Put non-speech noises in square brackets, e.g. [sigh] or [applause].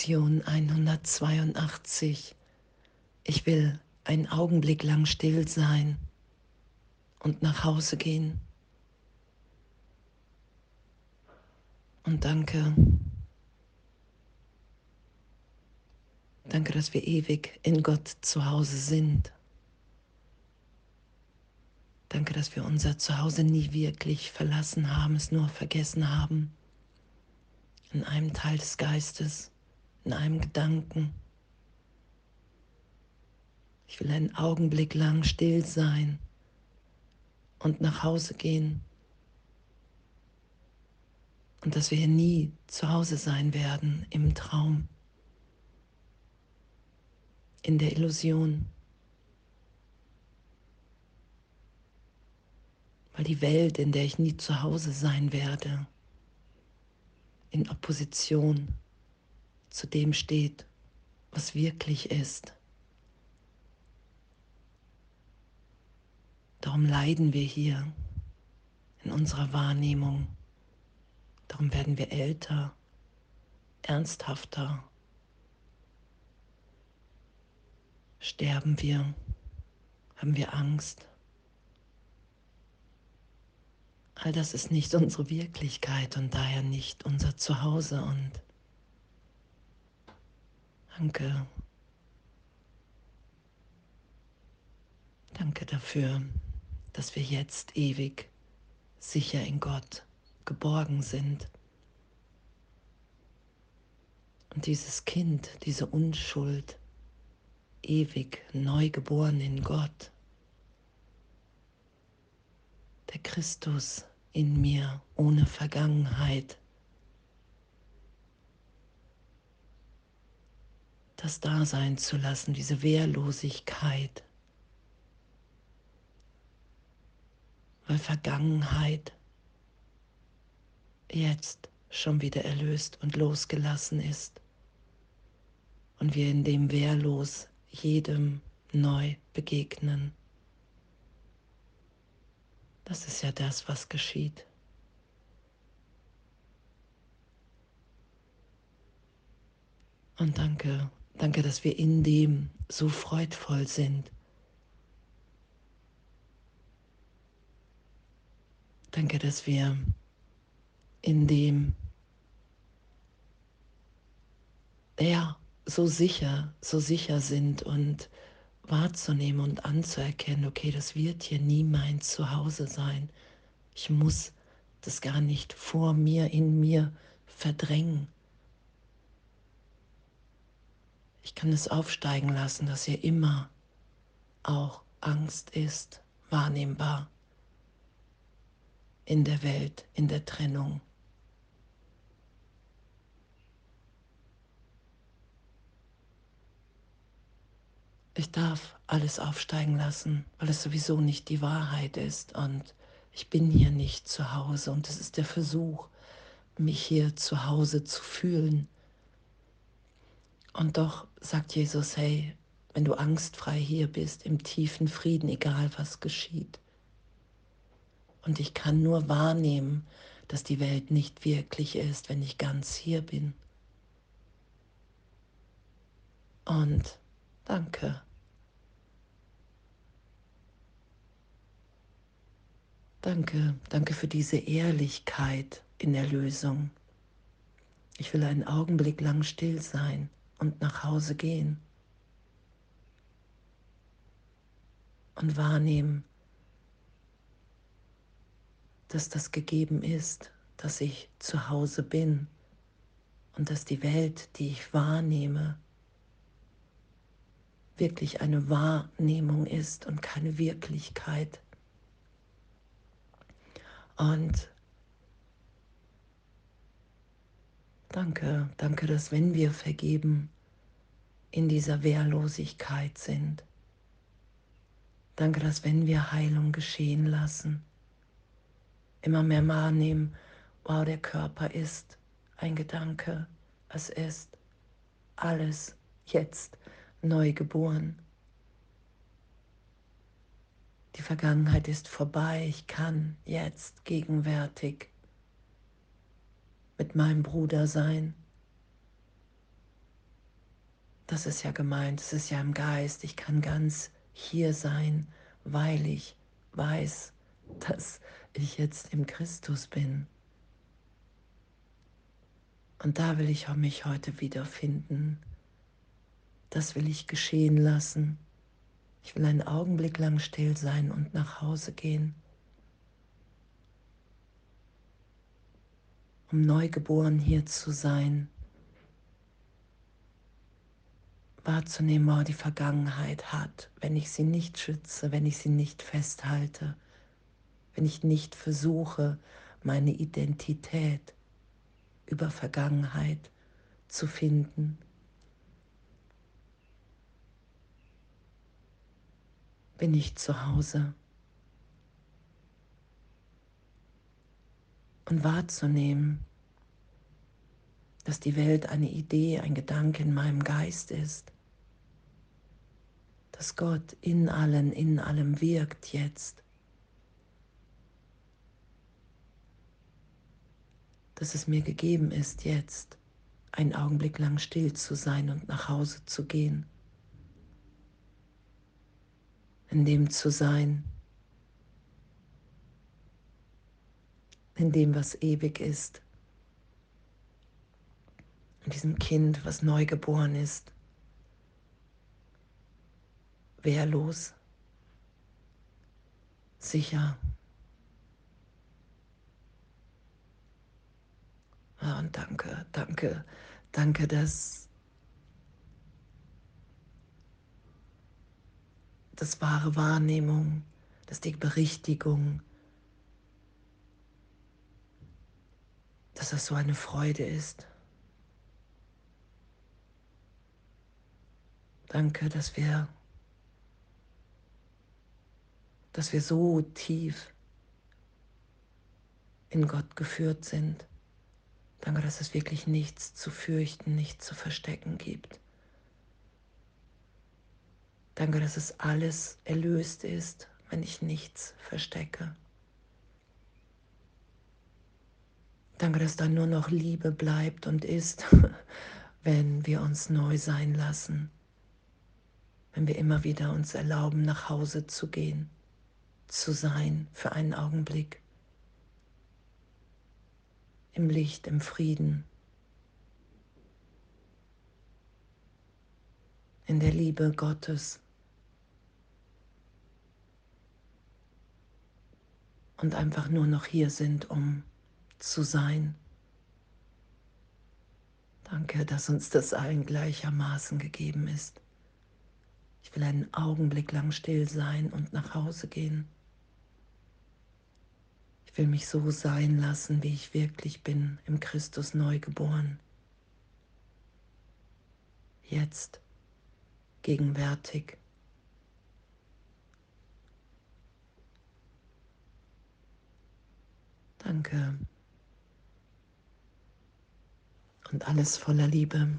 Lektion 182. Ich will einen Augenblick lang still sein und nach Hause gehen. Und danke. Danke, dass wir ewig in Gott zu Hause sind. Danke, dass wir unser Zuhause nie wirklich verlassen haben, es nur vergessen haben. In einem Teil des Geistes, in einem Gedanken. Ich will einen Augenblick lang still sein und nach Hause gehen. Und dass wir hier nie zu Hause sein werden im Traum, in der Illusion. Weil die Welt, in der ich nie zu Hause sein werde, in Opposition zu dem steht, was wirklich ist. Darum leiden wir hier in unserer Wahrnehmung. Darum werden wir älter, ernsthafter. Sterben wir, haben wir Angst. All das ist nicht unsere Wirklichkeit und daher nicht unser Zuhause. Und danke. Danke dafür, dass wir jetzt ewig sicher in Gott geborgen sind. Und dieses Kind, diese Unschuld, ewig neu geboren in Gott, der Christus in mir ohne Vergangenheit, das Dasein zu lassen, diese Wehrlosigkeit, weil Vergangenheit jetzt schon wieder erlöst und losgelassen ist und wir in dem wehrlos jedem neu begegnen. Das ist ja das, was geschieht. Und danke, danke, dass wir in dem so freudvoll sind. Danke, dass wir in dem ja so sicher, so sicher sind und wahrzunehmen und anzuerkennen, okay, das wird hier nie mein Zuhause sein. Ich muss das gar nicht vor mir, in mir verdrängen. Ich kann es aufsteigen lassen, dass hier immer auch Angst ist, wahrnehmbar in der Welt, in der Trennung. Ich darf alles aufsteigen lassen, weil es sowieso nicht die Wahrheit ist und ich bin hier nicht zu Hause und es ist der Versuch, mich hier zu Hause zu fühlen. Und doch sagt Jesus, hey, wenn du angstfrei hier bist, im tiefen Frieden, egal was geschieht, und ich kann nur wahrnehmen, dass die Welt nicht wirklich ist, wenn ich ganz hier bin. Und danke. Danke, danke für diese Ehrlichkeit in der Lösung. Ich will einen Augenblick lang still sein und nach Hause gehen und wahrnehmen, dass das gegeben ist, dass ich zu Hause bin und dass die Welt, die ich wahrnehme, wirklich eine Wahrnehmung ist und keine Wirklichkeit. Und danke, danke, dass wenn wir vergeben, in dieser Wehrlosigkeit sind. Danke, dass wenn wir Heilung geschehen lassen, immer mehr wahrnehmen, wow, der Körper ist ein Gedanke, es ist alles jetzt neu geboren. Die Vergangenheit ist vorbei, ich kann jetzt gegenwärtig mit meinem Bruder sein. Das ist ja gemeint, es ist ja im Geist. Ich kann ganz hier sein, weil ich weiß, dass ich jetzt im Christus bin. Und da will ich mich heute wiederfinden. Das will ich geschehen lassen. Ich will einen Augenblick lang still sein und nach Hause gehen, um neugeboren hier zu sein, wahrzunehmen, was die Vergangenheit hat, wenn ich sie nicht schütze, wenn ich sie nicht festhalte, wenn ich nicht versuche, meine Identität über Vergangenheit zu finden. Bin ich zu Hause? Und wahrzunehmen, dass die Welt eine Idee, ein Gedanke in meinem Geist ist, dass Gott in allen, in allem wirkt jetzt. Dass es mir gegeben ist, jetzt einen Augenblick lang still zu sein und nach Hause zu gehen. In dem zu sein, in dem, was ewig ist, diesem Kind, was neu geboren ist, wehrlos, sicher. Und danke, danke, danke, dass das wahre Wahrnehmung, dass die Berichtigung, dass das so eine Freude ist. Danke, dass wir, dass wir so tief in Gott geführt sind. Danke, dass es wirklich nichts zu fürchten, nichts zu verstecken gibt. Danke, dass es alles erlöst ist, wenn ich nichts verstecke. Danke, dass da nur noch Liebe bleibt und ist, [laughs] wenn wir uns neu sein lassen, wenn wir immer wieder uns erlauben, nach Hause zu gehen, zu sein für einen Augenblick im Licht, im Frieden, in der Liebe Gottes. Und einfach nur noch hier sind, um zu sein. Danke, dass uns das allen gleichermaßen gegeben ist. Ich will einen Augenblick lang still sein und nach Hause gehen. Ich will mich so sein lassen, wie ich wirklich bin, im Christus neu geboren. Jetzt, gegenwärtig. Danke. Und alles voller Liebe.